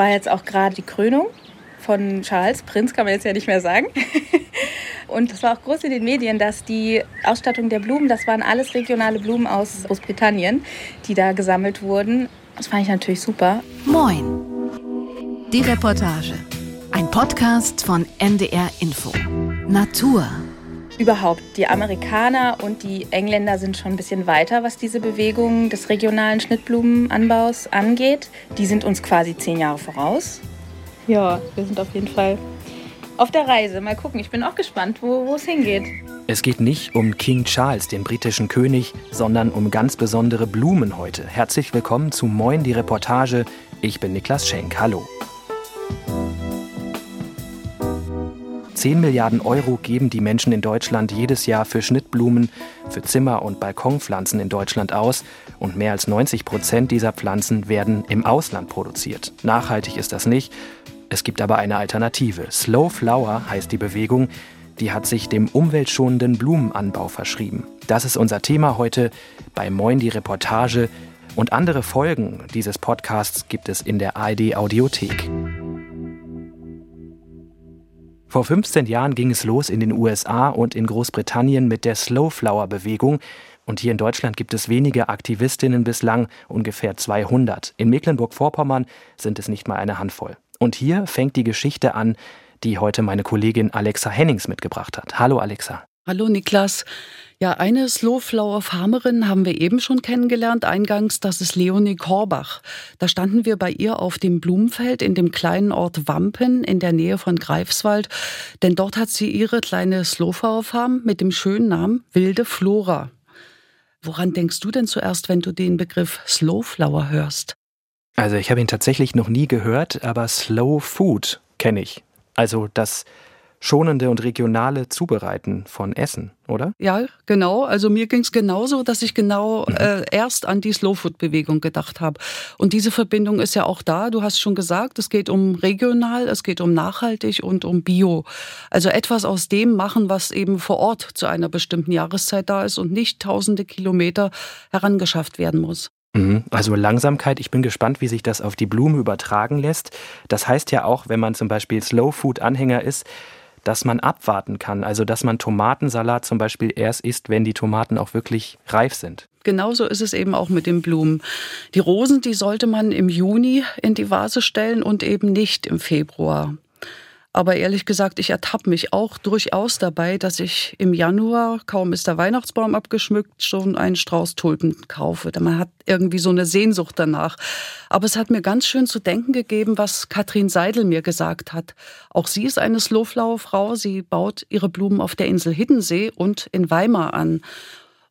war jetzt auch gerade die Krönung von Charles. Prinz kann man jetzt ja nicht mehr sagen. Und es war auch groß in den Medien, dass die Ausstattung der Blumen, das waren alles regionale Blumen aus Großbritannien, die da gesammelt wurden. Das fand ich natürlich super. Moin. Die Reportage. Ein Podcast von NDR Info. Natur. Überhaupt, die Amerikaner und die Engländer sind schon ein bisschen weiter, was diese Bewegung des regionalen Schnittblumenanbaus angeht. Die sind uns quasi zehn Jahre voraus. Ja, wir sind auf jeden Fall auf der Reise. Mal gucken, ich bin auch gespannt, wo es hingeht. Es geht nicht um King Charles, den britischen König, sondern um ganz besondere Blumen heute. Herzlich willkommen zu Moin die Reportage. Ich bin Niklas Schenk. Hallo. 10 Milliarden Euro geben die Menschen in Deutschland jedes Jahr für Schnittblumen, für Zimmer- und Balkonpflanzen in Deutschland aus und mehr als 90 Prozent dieser Pflanzen werden im Ausland produziert. Nachhaltig ist das nicht. Es gibt aber eine Alternative. Slow Flower heißt die Bewegung. Die hat sich dem umweltschonenden Blumenanbau verschrieben. Das ist unser Thema heute bei Moin die Reportage. Und andere Folgen dieses Podcasts gibt es in der ARD Audiothek. Vor 15 Jahren ging es los in den USA und in Großbritannien mit der Slow Flower Bewegung. Und hier in Deutschland gibt es wenige Aktivistinnen bislang, ungefähr 200. In Mecklenburg-Vorpommern sind es nicht mal eine Handvoll. Und hier fängt die Geschichte an, die heute meine Kollegin Alexa Hennings mitgebracht hat. Hallo Alexa. Hallo Niklas. Ja, eine Slowflower Farmerin haben wir eben schon kennengelernt eingangs, das ist Leonie Korbach. Da standen wir bei ihr auf dem Blumenfeld in dem kleinen Ort Wampen in der Nähe von Greifswald, denn dort hat sie ihre kleine Slowflower Farm mit dem schönen Namen Wilde Flora. Woran denkst du denn zuerst, wenn du den Begriff Slowflower hörst? Also ich habe ihn tatsächlich noch nie gehört, aber Slow Food kenne ich. Also das schonende und regionale Zubereiten von Essen, oder? Ja, genau. Also mir ging es genauso, dass ich genau mhm. äh, erst an die Slow Food Bewegung gedacht habe. Und diese Verbindung ist ja auch da. Du hast schon gesagt, es geht um regional, es geht um nachhaltig und um Bio. Also etwas aus dem machen, was eben vor Ort zu einer bestimmten Jahreszeit da ist und nicht tausende Kilometer herangeschafft werden muss. Mhm. Also Langsamkeit, ich bin gespannt, wie sich das auf die Blume übertragen lässt. Das heißt ja auch, wenn man zum Beispiel Slow Food Anhänger ist, dass man abwarten kann. Also dass man Tomatensalat zum Beispiel erst isst, wenn die Tomaten auch wirklich reif sind. Genauso ist es eben auch mit den Blumen. Die Rosen, die sollte man im Juni in die Vase stellen und eben nicht im Februar. Aber ehrlich gesagt, ich ertappe mich auch durchaus dabei, dass ich im Januar, kaum ist der Weihnachtsbaum abgeschmückt, schon einen Strauß Tulpen kaufe. Man hat irgendwie so eine Sehnsucht danach. Aber es hat mir ganz schön zu denken gegeben, was Katrin Seidel mir gesagt hat. Auch sie ist eine Slowflower-Frau. Sie baut ihre Blumen auf der Insel Hiddensee und in Weimar an.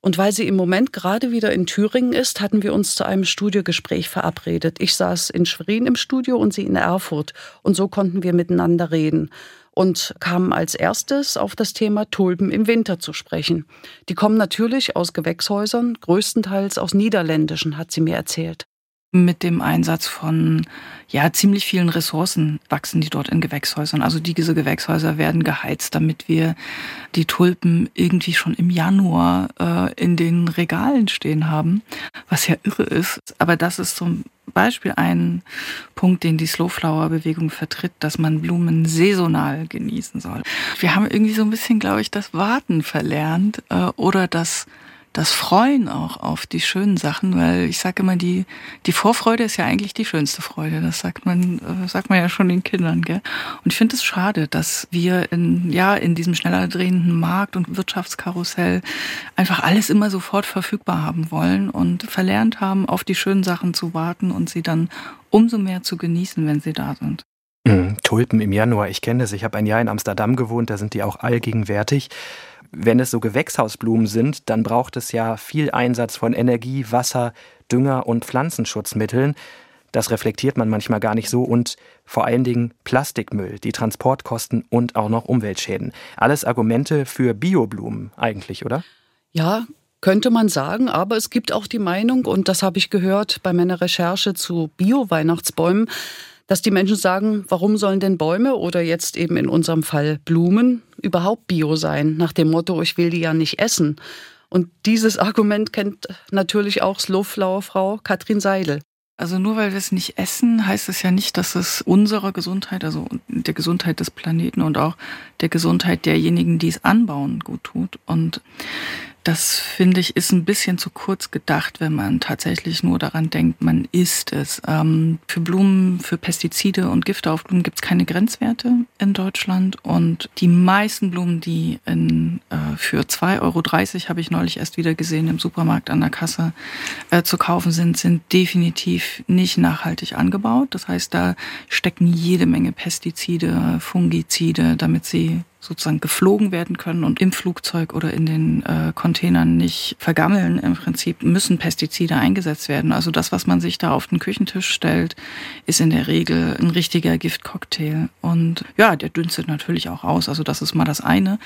Und weil sie im Moment gerade wieder in Thüringen ist, hatten wir uns zu einem Studiogespräch verabredet. Ich saß in Schwerin im Studio und sie in Erfurt. Und so konnten wir miteinander reden und kamen als erstes auf das Thema Tulpen im Winter zu sprechen. Die kommen natürlich aus Gewächshäusern, größtenteils aus niederländischen, hat sie mir erzählt mit dem Einsatz von ja ziemlich vielen Ressourcen wachsen die dort in Gewächshäusern. Also diese Gewächshäuser werden geheizt, damit wir die Tulpen irgendwie schon im Januar äh, in den Regalen stehen haben, was ja irre ist. Aber das ist zum Beispiel ein Punkt, den die Slowflower-Bewegung vertritt, dass man Blumen saisonal genießen soll. Wir haben irgendwie so ein bisschen, glaube ich, das Warten verlernt äh, oder das das Freuen auch auf die schönen Sachen, weil ich sage immer, die, die Vorfreude ist ja eigentlich die schönste Freude. Das sagt man, äh, sagt man ja schon den Kindern, gell? Und ich finde es schade, dass wir in, ja, in diesem schneller drehenden Markt und Wirtschaftskarussell einfach alles immer sofort verfügbar haben wollen und verlernt haben, auf die schönen Sachen zu warten und sie dann umso mehr zu genießen, wenn sie da sind. Mhm, Tulpen im Januar, ich kenne das. Ich habe ein Jahr in Amsterdam gewohnt, da sind die auch allgegenwärtig. Wenn es so Gewächshausblumen sind, dann braucht es ja viel Einsatz von Energie, Wasser, Dünger und Pflanzenschutzmitteln. Das reflektiert man manchmal gar nicht so und vor allen Dingen Plastikmüll, die Transportkosten und auch noch Umweltschäden. Alles Argumente für Bioblumen eigentlich, oder? Ja, könnte man sagen, aber es gibt auch die Meinung, und das habe ich gehört bei meiner Recherche zu Bio-Weihnachtsbäumen, dass die Menschen sagen, warum sollen denn Bäume oder jetzt eben in unserem Fall Blumen überhaupt bio sein, nach dem Motto, ich will die ja nicht essen. Und dieses Argument kennt natürlich auch Slowflower Frau Katrin Seidel. Also nur weil wir es nicht essen, heißt es ja nicht, dass es unserer Gesundheit, also der Gesundheit des Planeten und auch der Gesundheit derjenigen, die es anbauen, gut tut. Und das finde ich ist ein bisschen zu kurz gedacht, wenn man tatsächlich nur daran denkt, man isst es. Ähm, für Blumen, für Pestizide und Gifte auf Blumen gibt es keine Grenzwerte in Deutschland. Und die meisten Blumen, die in, äh, für 2,30 Euro, habe ich neulich erst wieder gesehen, im Supermarkt an der Kasse äh, zu kaufen sind, sind definitiv nicht nachhaltig angebaut. Das heißt, da stecken jede Menge Pestizide, Fungizide, damit sie sozusagen geflogen werden können und im Flugzeug oder in den äh, Containern nicht vergammeln. Im Prinzip müssen Pestizide eingesetzt werden. Also das, was man sich da auf den Küchentisch stellt, ist in der Regel ein richtiger Giftcocktail. Und ja, der dünstet natürlich auch aus. Also das ist mal das eine.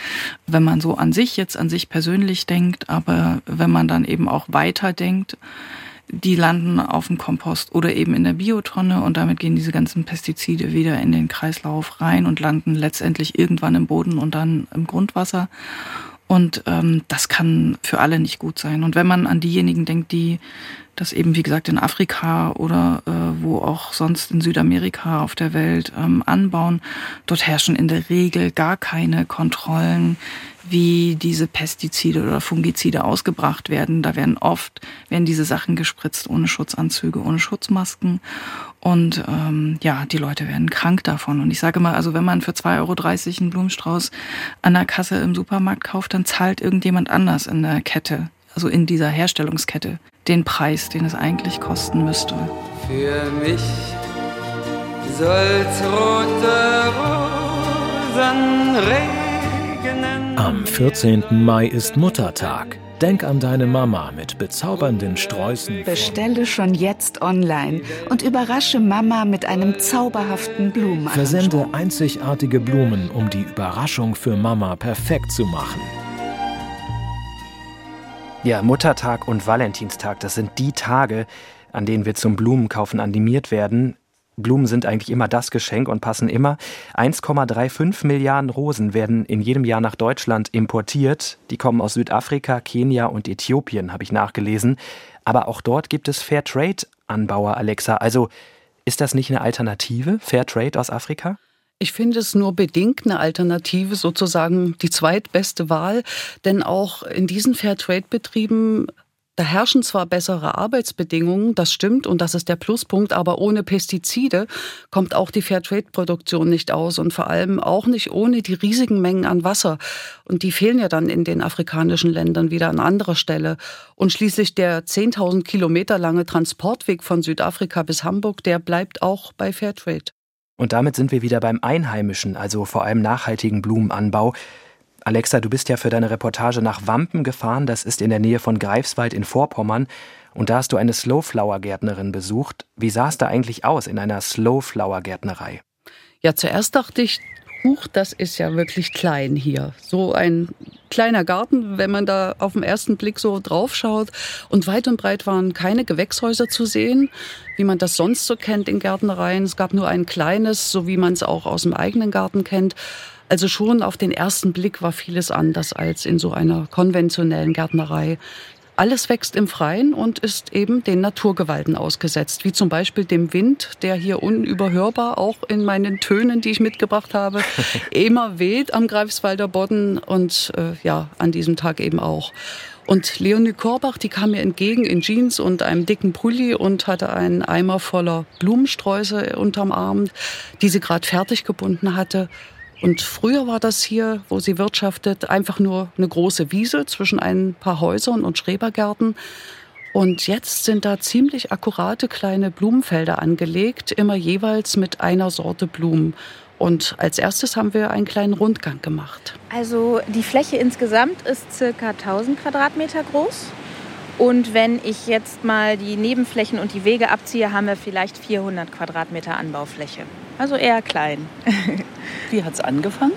Wenn man so an sich jetzt an sich persönlich denkt, aber wenn man dann eben auch weiter denkt, die landen auf dem Kompost oder eben in der Biotonne und damit gehen diese ganzen Pestizide wieder in den Kreislauf rein und landen letztendlich irgendwann im Boden und dann im Grundwasser. Und ähm, das kann für alle nicht gut sein. Und wenn man an diejenigen denkt, die das eben, wie gesagt, in Afrika oder äh, wo auch sonst in Südamerika auf der Welt ähm, anbauen, dort herrschen in der Regel gar keine Kontrollen wie diese Pestizide oder Fungizide ausgebracht werden. Da werden oft werden diese Sachen gespritzt ohne Schutzanzüge, ohne Schutzmasken. Und ähm, ja, die Leute werden krank davon. Und ich sage mal, also wenn man für 2,30 Euro einen Blumenstrauß an der Kasse im Supermarkt kauft, dann zahlt irgendjemand anders in der Kette, also in dieser Herstellungskette, den Preis, den es eigentlich kosten müsste. Für mich soll's rote Rosen regnen. Am 14. Mai ist Muttertag. Denk an deine Mama mit bezaubernden Sträußen. Bestelle schon jetzt online und überrasche Mama mit einem zauberhaften Blumen. Versende einzigartige Blumen, um die Überraschung für Mama perfekt zu machen. Ja, Muttertag und Valentinstag, das sind die Tage, an denen wir zum Blumenkaufen animiert werden. Blumen sind eigentlich immer das Geschenk und passen immer. 1,35 Milliarden Rosen werden in jedem Jahr nach Deutschland importiert. Die kommen aus Südafrika, Kenia und Äthiopien, habe ich nachgelesen. Aber auch dort gibt es Fairtrade-Anbauer, Alexa. Also ist das nicht eine Alternative, Fairtrade aus Afrika? Ich finde es nur bedingt eine Alternative, sozusagen die zweitbeste Wahl, denn auch in diesen Fairtrade-Betrieben da herrschen zwar bessere Arbeitsbedingungen, das stimmt und das ist der Pluspunkt, aber ohne Pestizide kommt auch die Fairtrade-Produktion nicht aus und vor allem auch nicht ohne die riesigen Mengen an Wasser. Und die fehlen ja dann in den afrikanischen Ländern wieder an anderer Stelle. Und schließlich der 10.000 Kilometer lange Transportweg von Südafrika bis Hamburg, der bleibt auch bei Fairtrade. Und damit sind wir wieder beim Einheimischen, also vor allem nachhaltigen Blumenanbau. Alexa, du bist ja für deine Reportage nach Wampen gefahren. Das ist in der Nähe von Greifswald in Vorpommern. Und da hast du eine Slowflower-Gärtnerin besucht. Wie sah es da eigentlich aus in einer Slowflower-Gärtnerei? Ja, zuerst dachte ich, huch, das ist ja wirklich klein hier. So ein kleiner Garten, wenn man da auf den ersten Blick so drauf schaut. Und weit und breit waren keine Gewächshäuser zu sehen, wie man das sonst so kennt in Gärtnereien. Es gab nur ein kleines, so wie man es auch aus dem eigenen Garten kennt. Also schon auf den ersten Blick war vieles anders als in so einer konventionellen Gärtnerei. Alles wächst im Freien und ist eben den Naturgewalten ausgesetzt, wie zum Beispiel dem Wind, der hier unüberhörbar auch in meinen Tönen, die ich mitgebracht habe, immer weht am Greifswalder Bodden und äh, ja, an diesem Tag eben auch. Und Leonie Korbach, die kam mir entgegen in Jeans und einem dicken Pulli und hatte einen Eimer voller Blumensträuße unterm Arm, die sie gerade fertig gebunden hatte. Und früher war das hier, wo sie wirtschaftet, einfach nur eine große Wiese zwischen ein paar Häusern und Schrebergärten. Und jetzt sind da ziemlich akkurate kleine Blumenfelder angelegt, immer jeweils mit einer Sorte Blumen. Und als erstes haben wir einen kleinen Rundgang gemacht. Also die Fläche insgesamt ist circa 1000 Quadratmeter groß. Und wenn ich jetzt mal die Nebenflächen und die Wege abziehe, haben wir vielleicht 400 Quadratmeter Anbaufläche. Also eher klein. Wie hat es angefangen?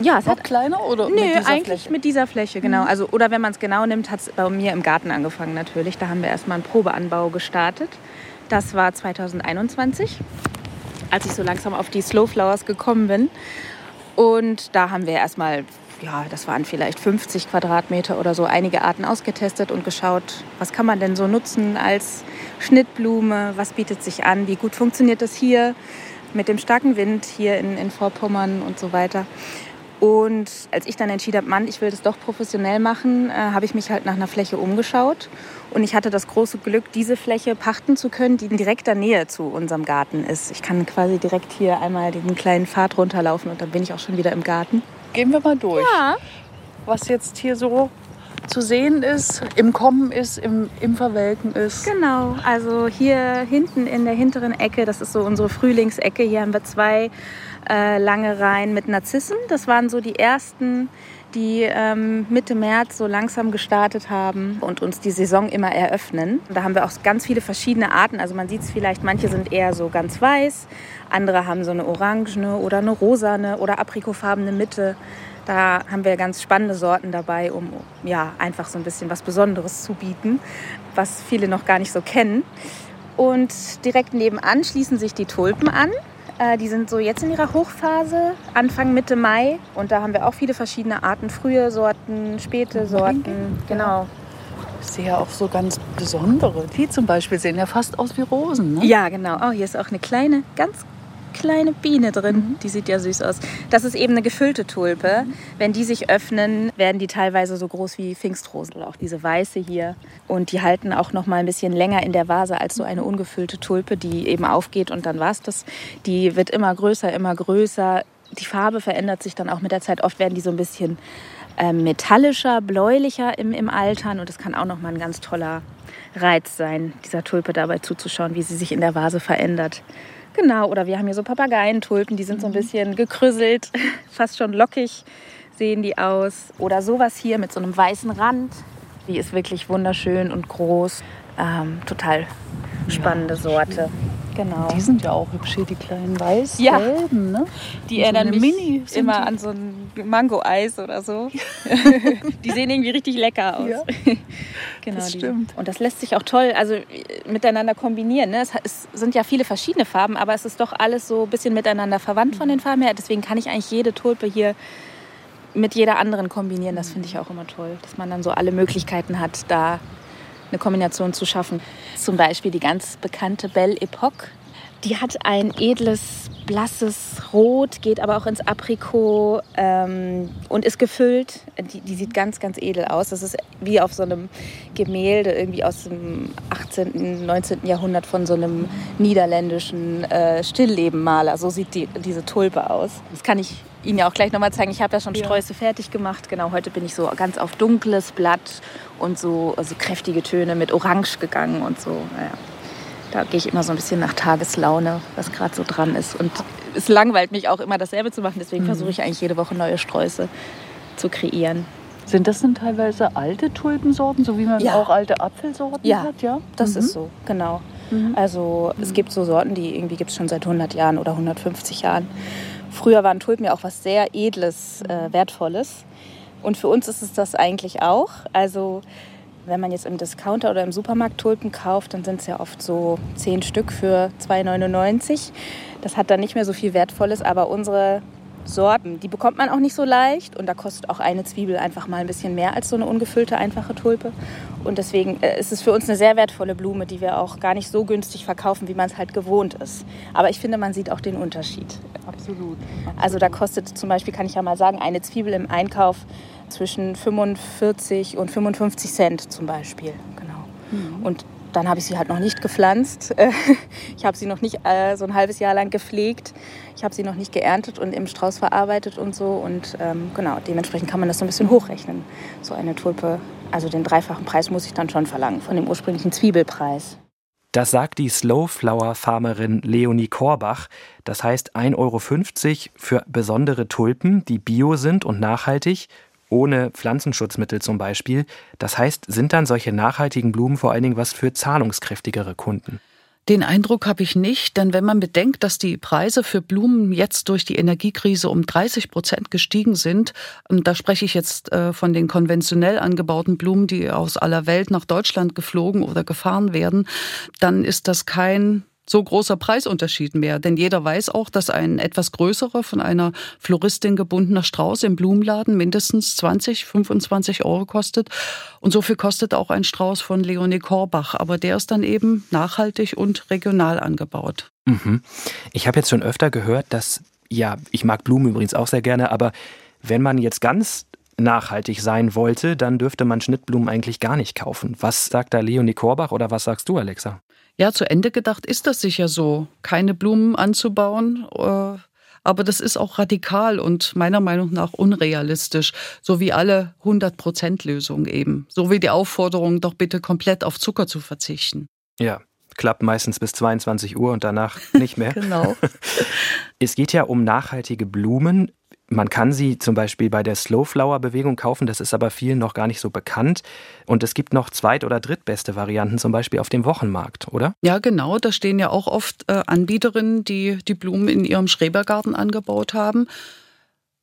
Ja, es Noch hat kleiner oder Nö, mit eigentlich Fläche? mit dieser Fläche, genau. Also, oder wenn man es genau nimmt, hat es bei mir im Garten angefangen natürlich. Da haben wir erstmal einen Probeanbau gestartet. Das war 2021, als ich so langsam auf die Slow Flowers gekommen bin. Und da haben wir erstmal ja, das waren vielleicht 50 Quadratmeter oder so, einige Arten ausgetestet und geschaut, was kann man denn so nutzen als Schnittblume, was bietet sich an, wie gut funktioniert das hier mit dem starken Wind hier in, in Vorpommern und so weiter. Und als ich dann entschieden habe, Mann, ich will das doch professionell machen, äh, habe ich mich halt nach einer Fläche umgeschaut. Und ich hatte das große Glück, diese Fläche pachten zu können, die in direkter Nähe zu unserem Garten ist. Ich kann quasi direkt hier einmal diesen kleinen Pfad runterlaufen und dann bin ich auch schon wieder im Garten. Gehen wir mal durch. Ja. Was jetzt hier so zu sehen ist, im Kommen ist, im, im Verwelken ist. Genau, also hier hinten in der hinteren Ecke, das ist so unsere Frühlingsecke, hier haben wir zwei äh, lange Reihen mit Narzissen. Das waren so die ersten, die ähm, Mitte März so langsam gestartet haben und uns die Saison immer eröffnen. Da haben wir auch ganz viele verschiedene Arten. Also man sieht es vielleicht, manche sind eher so ganz weiß, andere haben so eine orangene oder eine rosane oder aprikofarbene Mitte. Da haben wir ganz spannende Sorten dabei, um ja, einfach so ein bisschen was Besonderes zu bieten, was viele noch gar nicht so kennen. Und direkt nebenan schließen sich die Tulpen an. Äh, die sind so jetzt in ihrer Hochphase, Anfang Mitte Mai. Und da haben wir auch viele verschiedene Arten, frühe Sorten, späte Sorten. Genau. Ich sehe ja auch so ganz besondere. Die zum Beispiel sehen ja fast aus wie Rosen. Ne? Ja, genau. Oh, hier ist auch eine kleine, ganz kleine Biene drin. Mhm. Die sieht ja süß aus. Das ist eben eine gefüllte Tulpe. Mhm. Wenn die sich öffnen, werden die teilweise so groß wie Pfingstrosen oder auch diese weiße hier. Und die halten auch noch mal ein bisschen länger in der Vase als so eine ungefüllte Tulpe, die eben aufgeht und dann war es das. Die wird immer größer, immer größer. Die Farbe verändert sich dann auch mit der Zeit. Oft werden die so ein bisschen äh, metallischer, bläulicher im, im Altern. Und das kann auch noch mal ein ganz toller Reiz sein, dieser Tulpe dabei zuzuschauen, wie sie sich in der Vase verändert. Genau, oder wir haben hier so Papageientulpen, die sind so ein mhm. bisschen gekrüsselt, fast schon lockig sehen die aus. Oder sowas hier mit so einem weißen Rand. Die ist wirklich wunderschön und groß. Ähm, total spannende ja, Sorte. Genau. Die sind ja auch hübsch hier, die kleinen weiß-gelben. Ja. Ne? Die erinnern so mich Mini immer die? an so ein Mango-Eis oder so. die sehen irgendwie richtig lecker aus. Ja. genau, das stimmt. Die. Und das lässt sich auch toll also miteinander kombinieren. Ne? Es, es, sind ja viele verschiedene Farben, aber es ist doch alles so ein bisschen miteinander verwandt von den Farben her. Deswegen kann ich eigentlich jede Tulpe hier mit jeder anderen kombinieren. Das finde ich auch immer toll, dass man dann so alle Möglichkeiten hat, da eine Kombination zu schaffen. Zum Beispiel die ganz bekannte Belle Epoque. Die hat ein edles, blasses Rot, geht aber auch ins Aprikot ähm, und ist gefüllt. Die, die, sieht ganz, ganz edel aus. Das ist wie auf so einem Gemälde irgendwie aus dem 18., 19. Jahrhundert von so einem niederländischen äh, Stilllebenmaler. So sieht die, diese Tulpe aus. Das kann ich Ihnen ja auch gleich nochmal zeigen. Ich habe ja schon ja. Sträuße fertig gemacht. Genau, heute bin ich so ganz auf dunkles Blatt und so also kräftige Töne mit Orange gegangen und so. Naja. Da gehe ich immer so ein bisschen nach Tageslaune, was gerade so dran ist. Und es langweilt mich auch immer, dasselbe zu machen. Deswegen mhm. versuche ich eigentlich jede Woche neue Sträuße zu kreieren. Sind das denn teilweise alte Tulpensorten, so wie man ja. auch alte Apfelsorten ja, hat? Ja, das mhm. ist so, genau. Mhm. Also es gibt so Sorten, die irgendwie gibt es schon seit 100 Jahren oder 150 Jahren. Früher waren Tulpen ja auch was sehr Edles, äh, Wertvolles. Und für uns ist es das eigentlich auch. Also wenn man jetzt im Discounter oder im Supermarkt Tulpen kauft, dann sind es ja oft so zehn Stück für 2,99. Das hat dann nicht mehr so viel Wertvolles, aber unsere Sorten, die bekommt man auch nicht so leicht und da kostet auch eine Zwiebel einfach mal ein bisschen mehr als so eine ungefüllte einfache Tulpe. Und deswegen äh, ist es für uns eine sehr wertvolle Blume, die wir auch gar nicht so günstig verkaufen, wie man es halt gewohnt ist. Aber ich finde, man sieht auch den Unterschied. Absolut. Absolut. Also da kostet zum Beispiel, kann ich ja mal sagen, eine Zwiebel im Einkauf zwischen 45 und 55 Cent zum Beispiel. Genau. Mhm. Und dann habe ich sie halt noch nicht gepflanzt. Ich habe sie noch nicht äh, so ein halbes Jahr lang gepflegt. Ich habe sie noch nicht geerntet und im Strauß verarbeitet und so. Und ähm, genau, dementsprechend kann man das so ein bisschen hochrechnen. So eine Tulpe, also den dreifachen Preis muss ich dann schon verlangen von dem ursprünglichen Zwiebelpreis. Das sagt die Slowflower-Farmerin Leonie Korbach. Das heißt 1,50 Euro für besondere Tulpen, die bio sind und nachhaltig ohne Pflanzenschutzmittel zum Beispiel. Das heißt, sind dann solche nachhaltigen Blumen vor allen Dingen was für zahlungskräftigere Kunden? Den Eindruck habe ich nicht, denn wenn man bedenkt, dass die Preise für Blumen jetzt durch die Energiekrise um 30 Prozent gestiegen sind, ähm, da spreche ich jetzt äh, von den konventionell angebauten Blumen, die aus aller Welt nach Deutschland geflogen oder gefahren werden, dann ist das kein so großer Preisunterschied mehr. Denn jeder weiß auch, dass ein etwas größerer, von einer Floristin gebundener Strauß im Blumenladen mindestens 20, 25 Euro kostet. Und so viel kostet auch ein Strauß von Leonie Korbach. Aber der ist dann eben nachhaltig und regional angebaut. Mhm. Ich habe jetzt schon öfter gehört, dass, ja, ich mag Blumen übrigens auch sehr gerne, aber wenn man jetzt ganz nachhaltig sein wollte, dann dürfte man Schnittblumen eigentlich gar nicht kaufen. Was sagt da Leonie Korbach oder was sagst du, Alexa? Ja, zu Ende gedacht ist das sicher so, keine Blumen anzubauen. Äh, aber das ist auch radikal und meiner Meinung nach unrealistisch, so wie alle 100-Prozent-Lösungen eben. So wie die Aufforderung, doch bitte komplett auf Zucker zu verzichten. Ja, klappt meistens bis 22 Uhr und danach nicht mehr. genau. Es geht ja um nachhaltige Blumen. Man kann sie zum Beispiel bei der Slowflower-Bewegung kaufen, das ist aber vielen noch gar nicht so bekannt. Und es gibt noch zweit- oder drittbeste Varianten, zum Beispiel auf dem Wochenmarkt, oder? Ja, genau. Da stehen ja auch oft äh, Anbieterinnen, die die Blumen in ihrem Schrebergarten angebaut haben.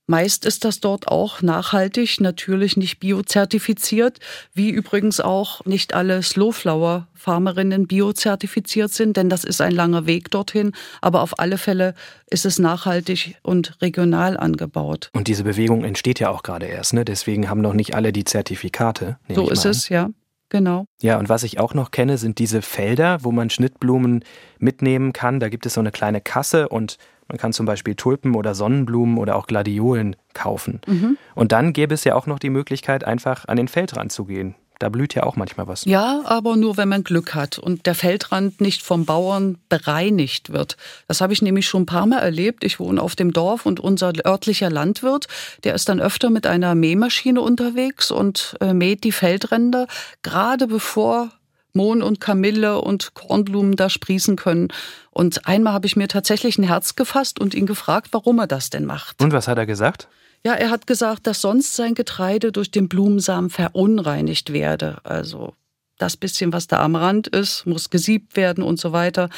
Meist ist das dort auch nachhaltig, natürlich nicht biozertifiziert, wie übrigens auch nicht alle Slowflower-Farmerinnen biozertifiziert sind, denn das ist ein langer Weg dorthin. Aber auf alle Fälle ist es nachhaltig und regional angebaut. Und diese Bewegung entsteht ja auch gerade erst, ne? deswegen haben noch nicht alle die Zertifikate. So ist es, ja. Genau. Ja, und was ich auch noch kenne, sind diese Felder, wo man Schnittblumen mitnehmen kann. Da gibt es so eine kleine Kasse und man kann zum Beispiel Tulpen oder Sonnenblumen oder auch Gladiolen kaufen. Mhm. Und dann gäbe es ja auch noch die Möglichkeit, einfach an den Feldrand zu gehen. Da blüht ja auch manchmal was. Ja, aber nur wenn man Glück hat und der Feldrand nicht vom Bauern bereinigt wird. Das habe ich nämlich schon ein paar Mal erlebt. Ich wohne auf dem Dorf und unser örtlicher Landwirt, der ist dann öfter mit einer Mähmaschine unterwegs und äh, mäht die Feldränder, gerade bevor Mohn und Kamille und Kornblumen da sprießen können. Und einmal habe ich mir tatsächlich ein Herz gefasst und ihn gefragt, warum er das denn macht. Und was hat er gesagt? Ja, er hat gesagt, dass sonst sein Getreide durch den Blumensamen verunreinigt werde. Also das bisschen, was da am Rand ist, muss gesiebt werden und so weiter.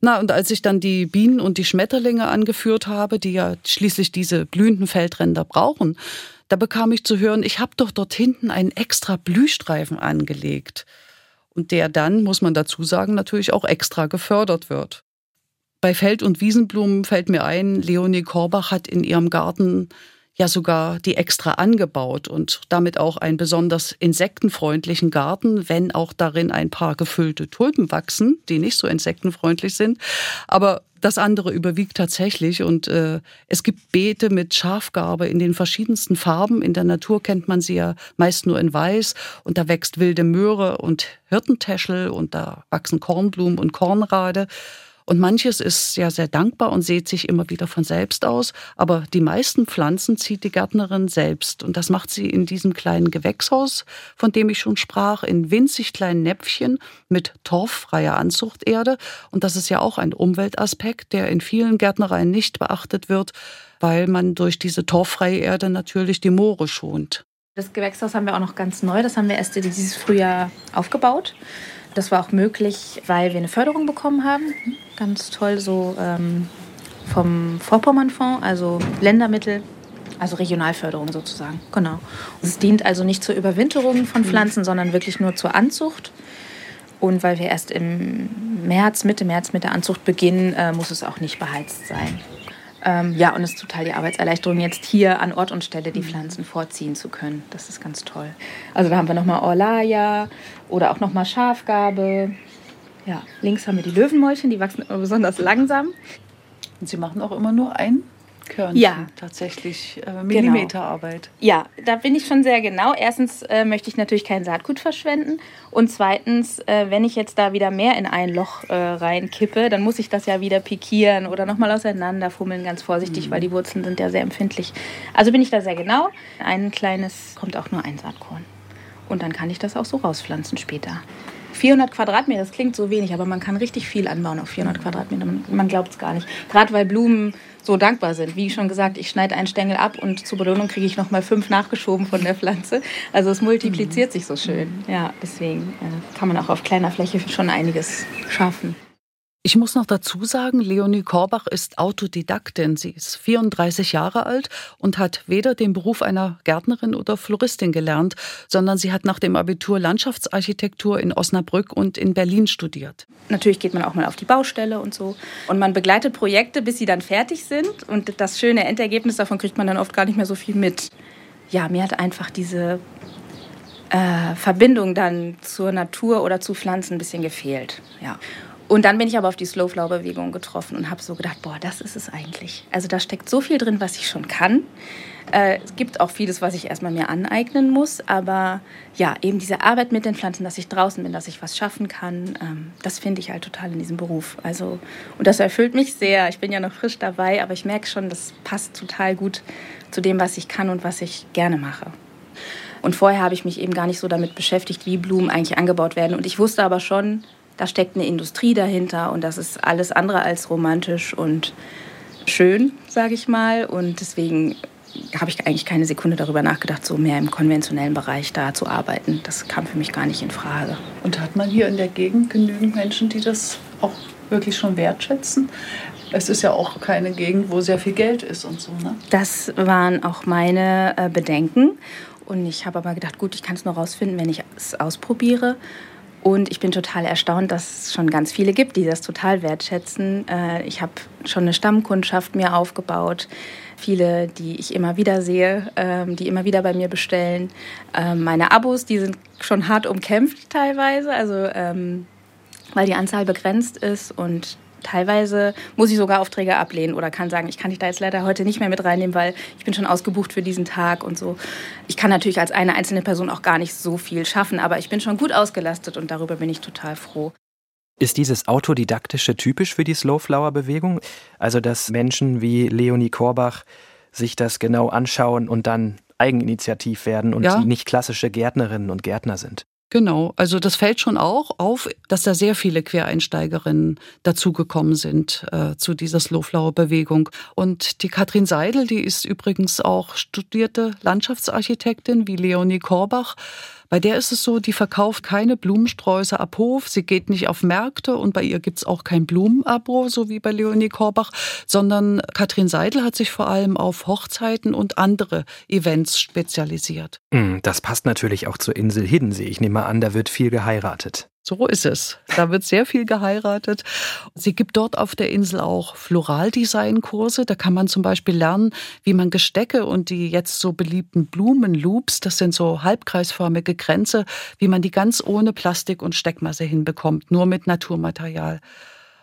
Na, und als ich dann die Bienen und die Schmetterlinge angeführt habe, die ja schließlich diese blühenden Feldränder brauchen, da bekam ich zu hören, ich habe doch dort hinten einen extra Blühstreifen angelegt und der dann, muss man dazu sagen, natürlich auch extra gefördert wird. Bei Feld- und Wiesenblumen fällt mir ein, Leonie Korbach hat in ihrem Garten ja sogar die extra angebaut und damit auch einen besonders insektenfreundlichen Garten, wenn auch darin ein paar gefüllte Tulpen wachsen, die nicht so insektenfreundlich sind. Aber das andere überwiegt tatsächlich und äh, es gibt Beete mit Schafgarbe in den verschiedensten Farben. In der Natur kennt man sie ja meist nur in Weiß und da wächst wilde Möhre und Hirtentäschel und da wachsen Kornblumen und Kornrade. Und manches ist ja sehr dankbar und sieht sich immer wieder von selbst aus. Aber die meisten Pflanzen zieht die Gärtnerin selbst. Und das macht sie in diesem kleinen Gewächshaus, von dem ich schon sprach, in winzig kleinen Näpfchen mit torffreier Anzuchterde. Und das ist ja auch ein Umweltaspekt, der in vielen Gärtnereien nicht beachtet wird, weil man durch diese torffreie Erde natürlich die Moore schont. Das Gewächshaus haben wir auch noch ganz neu. Das haben wir erst dieses Frühjahr aufgebaut. Das war auch möglich, weil wir eine Förderung bekommen haben. Ganz toll, so ähm, vom Vorpommernfonds, also Ländermittel, also Regionalförderung sozusagen. Genau. Es dient also nicht zur Überwinterung von Pflanzen, sondern wirklich nur zur Anzucht. Und weil wir erst im März, Mitte März mit der Anzucht beginnen, äh, muss es auch nicht beheizt sein. Ähm, ja, und es ist total die Arbeitserleichterung, jetzt hier an Ort und Stelle die Pflanzen vorziehen zu können. Das ist ganz toll. Also da haben wir nochmal Orlaya oder auch nochmal Schafgabe. Ja, links haben wir die Löwenmäulchen, die wachsen immer besonders langsam. Und sie machen auch immer nur ein Körnchen. Ja. Tatsächlich äh, Millimeterarbeit. Genau. Ja, da bin ich schon sehr genau. Erstens äh, möchte ich natürlich kein Saatgut verschwenden. Und zweitens, äh, wenn ich jetzt da wieder mehr in ein Loch äh, reinkippe, dann muss ich das ja wieder pikieren oder nochmal auseinanderfummeln, ganz vorsichtig, mhm. weil die Wurzeln sind ja sehr empfindlich. Also bin ich da sehr genau. Ein kleines, kommt auch nur ein Saatkorn. Und dann kann ich das auch so rauspflanzen später. 400 Quadratmeter, das klingt so wenig, aber man kann richtig viel anbauen auf 400 Quadratmeter. Man, man glaubt es gar nicht. Gerade weil Blumen so dankbar sind. Wie schon gesagt, ich schneide einen Stängel ab und zur Belohnung kriege ich noch mal fünf nachgeschoben von der Pflanze. Also es multipliziert mhm. sich so schön. Ja, deswegen äh, kann man auch auf kleiner Fläche schon einiges schaffen. Ich muss noch dazu sagen, Leonie Korbach ist Autodidaktin. Sie ist 34 Jahre alt und hat weder den Beruf einer Gärtnerin oder Floristin gelernt, sondern sie hat nach dem Abitur Landschaftsarchitektur in Osnabrück und in Berlin studiert. Natürlich geht man auch mal auf die Baustelle und so. Und man begleitet Projekte, bis sie dann fertig sind. Und das schöne Endergebnis davon kriegt man dann oft gar nicht mehr so viel mit. Ja, mir hat einfach diese äh, Verbindung dann zur Natur oder zu Pflanzen ein bisschen gefehlt. Ja. Und dann bin ich aber auf die Slow-Flow-Bewegung getroffen und habe so gedacht, boah, das ist es eigentlich. Also da steckt so viel drin, was ich schon kann. Äh, es gibt auch vieles, was ich erstmal mir aneignen muss. Aber ja, eben diese Arbeit mit den Pflanzen, dass ich draußen bin, dass ich was schaffen kann, ähm, das finde ich halt total in diesem Beruf. Also, und das erfüllt mich sehr. Ich bin ja noch frisch dabei, aber ich merke schon, das passt total gut zu dem, was ich kann und was ich gerne mache. Und vorher habe ich mich eben gar nicht so damit beschäftigt, wie Blumen eigentlich angebaut werden. Und ich wusste aber schon, da steckt eine Industrie dahinter und das ist alles andere als romantisch und schön, sage ich mal. Und deswegen habe ich eigentlich keine Sekunde darüber nachgedacht, so mehr im konventionellen Bereich da zu arbeiten. Das kam für mich gar nicht in Frage. Und hat man hier in der Gegend genügend Menschen, die das auch wirklich schon wertschätzen? Es ist ja auch keine Gegend, wo sehr viel Geld ist und so. Ne? Das waren auch meine äh, Bedenken. Und ich habe aber gedacht, gut, ich kann es nur rausfinden, wenn ich es ausprobiere. Und ich bin total erstaunt, dass es schon ganz viele gibt, die das total wertschätzen. Äh, ich habe schon eine Stammkundschaft mir aufgebaut. Viele, die ich immer wieder sehe, ähm, die immer wieder bei mir bestellen. Ähm, meine Abos, die sind schon hart umkämpft teilweise, also ähm, weil die Anzahl begrenzt ist und Teilweise muss ich sogar Aufträge ablehnen oder kann sagen, ich kann dich da jetzt leider heute nicht mehr mit reinnehmen, weil ich bin schon ausgebucht für diesen Tag und so. Ich kann natürlich als eine einzelne Person auch gar nicht so viel schaffen, aber ich bin schon gut ausgelastet und darüber bin ich total froh. Ist dieses Autodidaktische typisch für die Slowflower-Bewegung? Also, dass Menschen wie Leonie Korbach sich das genau anschauen und dann eigeninitiativ werden und ja. die nicht klassische Gärtnerinnen und Gärtner sind? Genau, also das fällt schon auch auf, dass da sehr viele Quereinsteigerinnen dazugekommen sind äh, zu dieser Slowflower-Bewegung. Und die Katrin Seidel, die ist übrigens auch studierte Landschaftsarchitektin wie Leonie Korbach. Bei der ist es so, die verkauft keine Blumensträuße ab Hof, sie geht nicht auf Märkte und bei ihr gibt's auch kein Blumenabo, so wie bei Leonie Korbach, sondern Katrin Seidel hat sich vor allem auf Hochzeiten und andere Events spezialisiert. Hm, das passt natürlich auch zur Insel Hiddensee. Ich nehme an, da wird viel geheiratet. So ist es. Da wird sehr viel geheiratet. Sie gibt dort auf der Insel auch Floraldesign-Kurse. Da kann man zum Beispiel lernen, wie man Gestecke und die jetzt so beliebten Blumenloops, das sind so halbkreisförmige Kränze, wie man die ganz ohne Plastik und Steckmasse hinbekommt, nur mit Naturmaterial.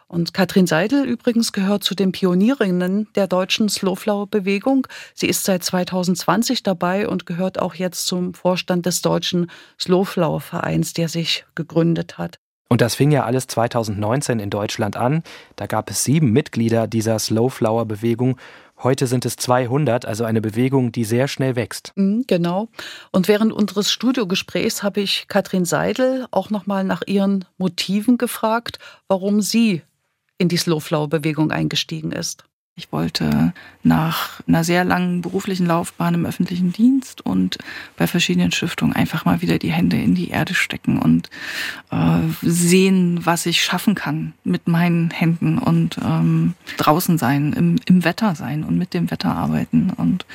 Und Katrin Seidel übrigens gehört zu den Pionierinnen der deutschen Slowflower-Bewegung. Sie ist seit 2020 dabei und gehört auch jetzt zum Vorstand des deutschen Slowflower-Vereins, der sich gegründet hat. Und das fing ja alles 2019 in Deutschland an. Da gab es sieben Mitglieder dieser Slowflower-Bewegung. Heute sind es 200, also eine Bewegung, die sehr schnell wächst. Mhm, genau. Und während unseres Studiogesprächs habe ich Katrin Seidel auch nochmal nach ihren Motiven gefragt, warum sie in die Slowflow-Bewegung eingestiegen ist. Ich wollte nach einer sehr langen beruflichen Laufbahn im öffentlichen Dienst und bei verschiedenen Stiftungen einfach mal wieder die Hände in die Erde stecken und äh, sehen, was ich schaffen kann mit meinen Händen und ähm, draußen sein, im, im Wetter sein und mit dem Wetter arbeiten und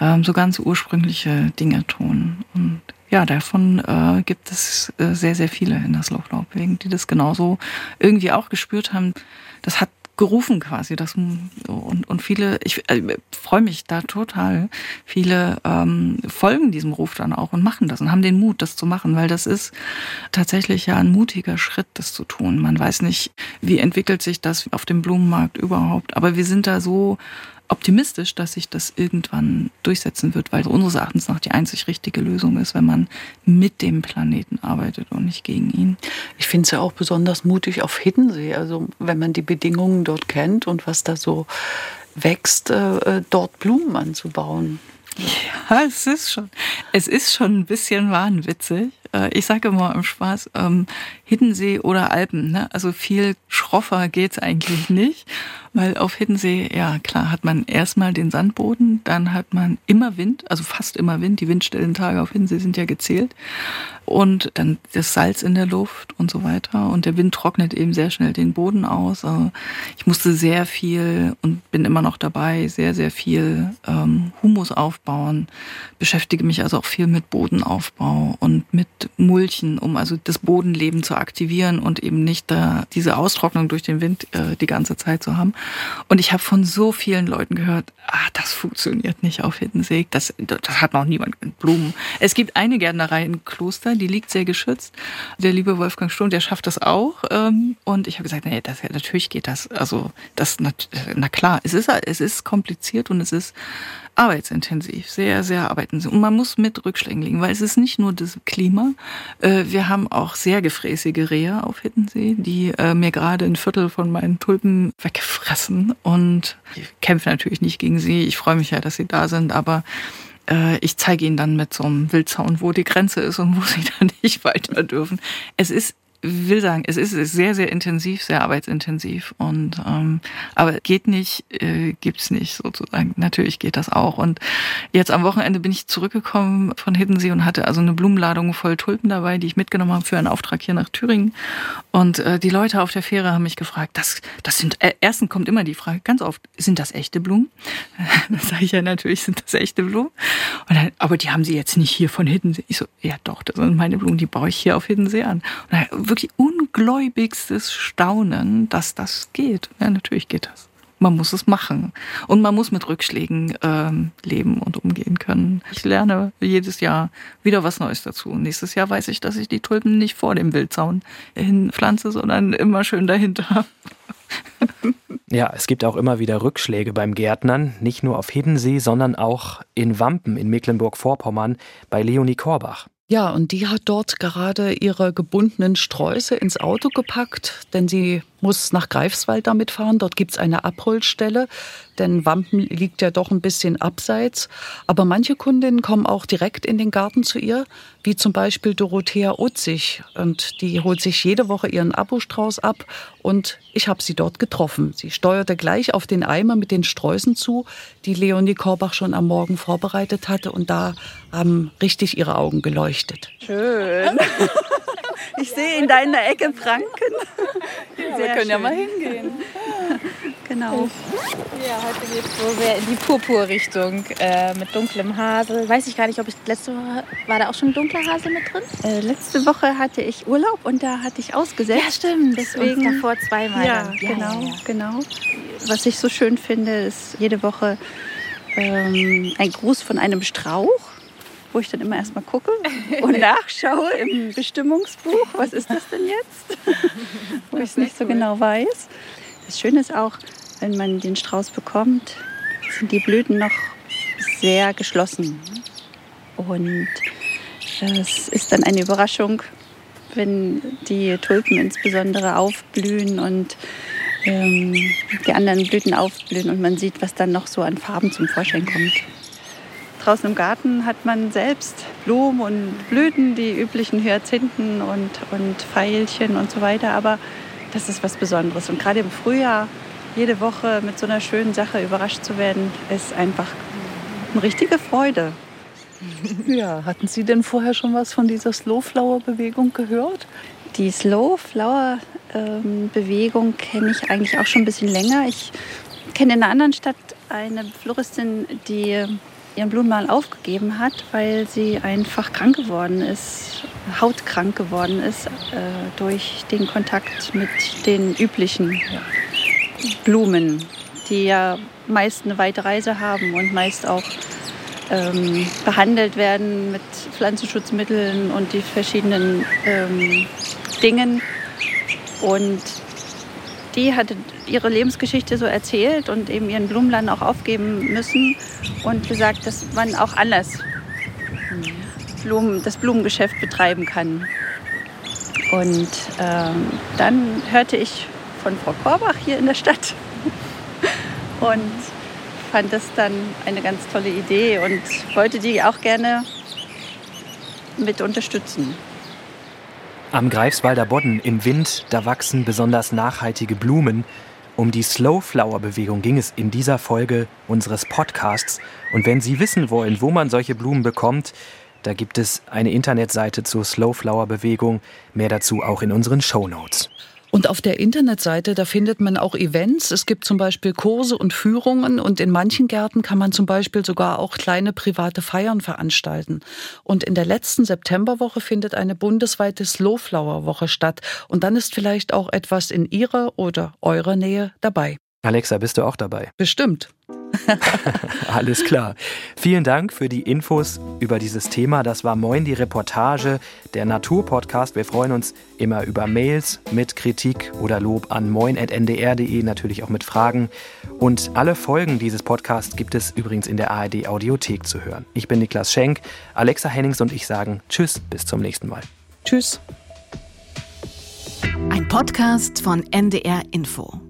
ähm, so ganz ursprüngliche Dinge tun. Und ja, davon äh, gibt es äh, sehr, sehr viele in der Slowflow-Bewegung, die das genauso irgendwie auch gespürt haben. Das hat gerufen quasi. Das, und, und viele, ich äh, freue mich da total, viele ähm, folgen diesem Ruf dann auch und machen das und haben den Mut, das zu machen, weil das ist tatsächlich ja ein mutiger Schritt, das zu tun. Man weiß nicht, wie entwickelt sich das auf dem Blumenmarkt überhaupt, aber wir sind da so optimistisch, dass sich das irgendwann durchsetzen wird, weil unseres Erachtens nach die einzig richtige Lösung ist, wenn man mit dem Planeten arbeitet und nicht gegen ihn. Ich finde es ja auch besonders mutig auf Hiddensee, also wenn man die Bedingungen dort kennt und was da so wächst, äh, dort Blumen anzubauen. Ja, es ist schon, es ist schon ein bisschen wahnwitzig. Äh, ich sage immer im Spaß, ähm, Hiddensee oder Alpen. Ne? Also viel schroffer geht's eigentlich nicht. weil auf Hiddensee, ja klar, hat man erstmal den Sandboden, dann hat man immer Wind, also fast immer Wind. Die Windstellentage auf Hiddensee sind ja gezählt und dann das Salz in der Luft und so weiter. Und der Wind trocknet eben sehr schnell den Boden aus. Also ich musste sehr viel und bin immer noch dabei, sehr, sehr viel ähm, Humus aufbauen, beschäftige mich also auch viel mit Bodenaufbau und mit Mulchen, um also das Bodenleben zu aktivieren und eben nicht da diese Austrocknung durch den Wind äh, die ganze Zeit zu haben. Und ich habe von so vielen Leuten gehört, ah, das funktioniert nicht auf Hiddensee. Das, das hat noch niemand mit Blumen. Es gibt eine Gärtnerei in Kloster, die liegt sehr geschützt. Der liebe Wolfgang Sturm, der schafft das auch. Ähm, und ich habe gesagt, nee, das, natürlich geht das. Also das, na, na klar, es ist, es ist kompliziert und es ist arbeitsintensiv, sehr, sehr arbeitsintensiv. Und man muss mit Rückschlägen liegen, weil es ist nicht nur das Klima. Äh, wir haben auch sehr gefräßige Rehe auf Hittensee, die äh, mir gerade ein Viertel von meinen Tulpen weggefressen. Und ich kämpfe natürlich nicht gegen sie. Ich freue mich ja, dass sie da sind, aber äh, ich zeige ihnen dann mit so einem Wildzaun, wo die Grenze ist und wo sie dann nicht weiter dürfen. Es ist will sagen, es ist sehr, sehr intensiv, sehr arbeitsintensiv und ähm, aber geht nicht, äh, gibt's nicht sozusagen. Natürlich geht das auch. Und jetzt am Wochenende bin ich zurückgekommen von Hiddensee und hatte also eine Blumenladung voll Tulpen dabei, die ich mitgenommen habe für einen Auftrag hier nach Thüringen. Und äh, die Leute auf der Fähre haben mich gefragt, das, das sind, äh, erstens kommt immer die Frage, ganz oft, sind das echte Blumen? dann sage ich ja natürlich, sind das echte Blumen. Und dann, aber die haben sie jetzt nicht hier von Hiddensee. Ich so, ja doch, das sind meine Blumen, die baue ich hier auf Hiddensee an. Und dann, wirklich ungläubigstes Staunen, dass das geht. Ja, natürlich geht das. Man muss es machen. Und man muss mit Rückschlägen ähm, leben und umgehen können. Ich lerne jedes Jahr wieder was Neues dazu. Nächstes Jahr weiß ich, dass ich die Tulpen nicht vor dem Wildzaun hinpflanze, sondern immer schön dahinter. Ja, es gibt auch immer wieder Rückschläge beim Gärtnern, nicht nur auf Hiddensee, sondern auch in Wampen in Mecklenburg-Vorpommern bei Leonie Korbach. Ja, und die hat dort gerade ihre gebundenen Sträuße ins Auto gepackt, denn sie muss nach Greifswald damit fahren. Dort gibt's eine Abholstelle, denn Wampen liegt ja doch ein bisschen abseits. Aber manche Kundinnen kommen auch direkt in den Garten zu ihr, wie zum Beispiel Dorothea Utzig. Und die holt sich jede Woche ihren Abostrauß ab und ich habe sie dort getroffen. Sie steuerte gleich auf den Eimer mit den Sträußen zu, die Leonie Korbach schon am Morgen vorbereitet hatte. Und da haben richtig ihre Augen geleuchtet. Schön. Ich sehe in deiner Ecke Franken. Ja, wir können schön. ja mal hingehen. Genau. Ja, heute geht es so sehr in die Purpur-Richtung äh, mit dunklem Hasel. Weiß ich gar nicht, ob ich letzte Woche war da auch schon dunkler Hasel mit drin? Äh, letzte Woche hatte ich Urlaub und da hatte ich ausgesetzt. Ja, stimmt. Deswegen davor zweimal. Ja, ja genau, ja, ja. genau. Was ich so schön finde, ist jede Woche ähm, ein Gruß von einem Strauch wo ich dann immer erstmal gucke und nachschaue im Bestimmungsbuch, was ist das denn jetzt? wo ich es nicht so genau weiß. Das Schöne ist auch, wenn man den Strauß bekommt, sind die Blüten noch sehr geschlossen. Und es ist dann eine Überraschung, wenn die Tulpen insbesondere aufblühen und ähm, die anderen Blüten aufblühen und man sieht, was dann noch so an Farben zum Vorschein kommt. Draußen im Garten hat man selbst Blumen und Blüten, die üblichen Hyazinthen und, und Veilchen und so weiter. Aber das ist was Besonderes. Und gerade im Frühjahr jede Woche mit so einer schönen Sache überrascht zu werden, ist einfach eine richtige Freude. Ja, hatten Sie denn vorher schon was von dieser Slow-Flower-Bewegung gehört? Die Slow-Flower-Bewegung kenne ich eigentlich auch schon ein bisschen länger. Ich kenne in einer anderen Stadt eine Floristin, die ihren Blumenmal aufgegeben hat, weil sie einfach krank geworden ist, hautkrank geworden ist, äh, durch den Kontakt mit den üblichen Blumen, die ja meist eine weite Reise haben und meist auch ähm, behandelt werden mit Pflanzenschutzmitteln und die verschiedenen ähm, Dingen. Und die hatte ihre Lebensgeschichte so erzählt und eben ihren Blumenladen auch aufgeben müssen und gesagt, dass man auch anders Blumen, das Blumengeschäft betreiben kann. Und ähm, dann hörte ich von Frau Korbach hier in der Stadt und fand das dann eine ganz tolle Idee und wollte die auch gerne mit unterstützen. Am Greifswalder Bodden im Wind, da wachsen besonders nachhaltige Blumen. Um die Slow Flower Bewegung ging es in dieser Folge unseres Podcasts. Und wenn Sie wissen wollen, wo man solche Blumen bekommt, da gibt es eine Internetseite zur Slow Flower Bewegung. Mehr dazu auch in unseren Show Notes. Und auf der Internetseite, da findet man auch Events. Es gibt zum Beispiel Kurse und Führungen und in manchen Gärten kann man zum Beispiel sogar auch kleine private Feiern veranstalten. Und in der letzten Septemberwoche findet eine bundesweite Slowflower Woche statt. Und dann ist vielleicht auch etwas in Ihrer oder eurer Nähe dabei. Alexa, bist du auch dabei? Bestimmt. Alles klar. Vielen Dank für die Infos über dieses Thema. Das war Moin die Reportage, der Naturpodcast. Wir freuen uns immer über Mails mit Kritik oder Lob an moin.ndr.de, natürlich auch mit Fragen. Und alle Folgen dieses Podcasts gibt es übrigens in der ARD Audiothek zu hören. Ich bin Niklas Schenk, Alexa Hennings und ich sagen Tschüss, bis zum nächsten Mal. Tschüss. Ein Podcast von NDR Info.